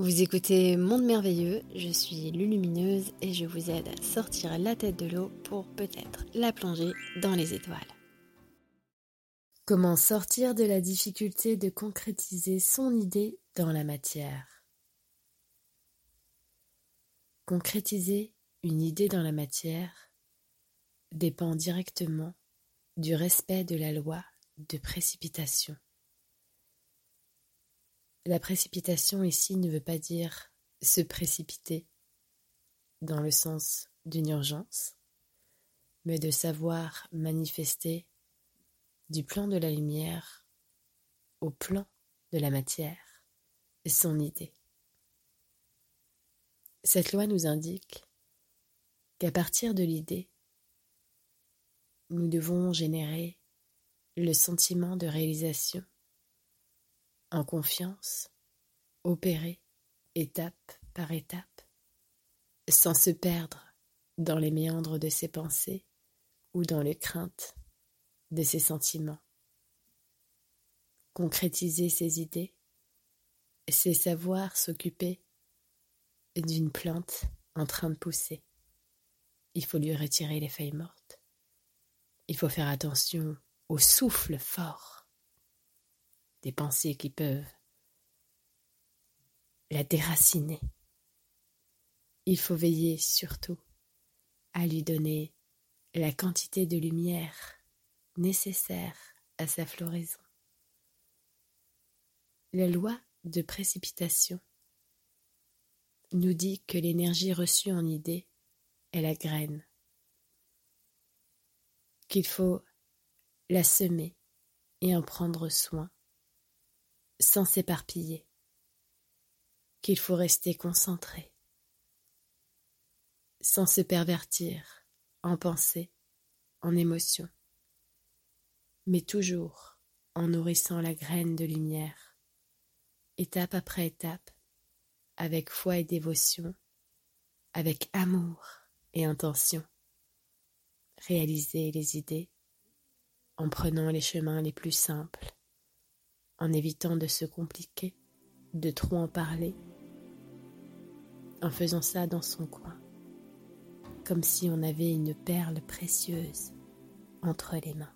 Vous écoutez Monde Merveilleux, je suis Lulumineuse et je vous aide à sortir la tête de l'eau pour peut-être la plonger dans les étoiles. Comment sortir de la difficulté de concrétiser son idée dans la matière? Concrétiser une idée dans la matière dépend directement du respect de la loi de précipitation. La précipitation ici ne veut pas dire se précipiter dans le sens d'une urgence, mais de savoir manifester du plan de la lumière au plan de la matière son idée. Cette loi nous indique qu'à partir de l'idée, nous devons générer le sentiment de réalisation en confiance, opérer étape par étape, sans se perdre dans les méandres de ses pensées ou dans les craintes de ses sentiments. Concrétiser ses idées, c'est savoir s'occuper d'une plante en train de pousser. Il faut lui retirer les feuilles mortes. Il faut faire attention au souffle fort des pensées qui peuvent la déraciner. Il faut veiller surtout à lui donner la quantité de lumière nécessaire à sa floraison. La loi de précipitation nous dit que l'énergie reçue en idée est la graine, qu'il faut la semer et en prendre soin sans s'éparpiller, qu'il faut rester concentré, sans se pervertir en pensée, en émotion, mais toujours en nourrissant la graine de lumière, étape après étape, avec foi et dévotion, avec amour et intention. Réaliser les idées en prenant les chemins les plus simples en évitant de se compliquer, de trop en parler, en faisant ça dans son coin, comme si on avait une perle précieuse entre les mains.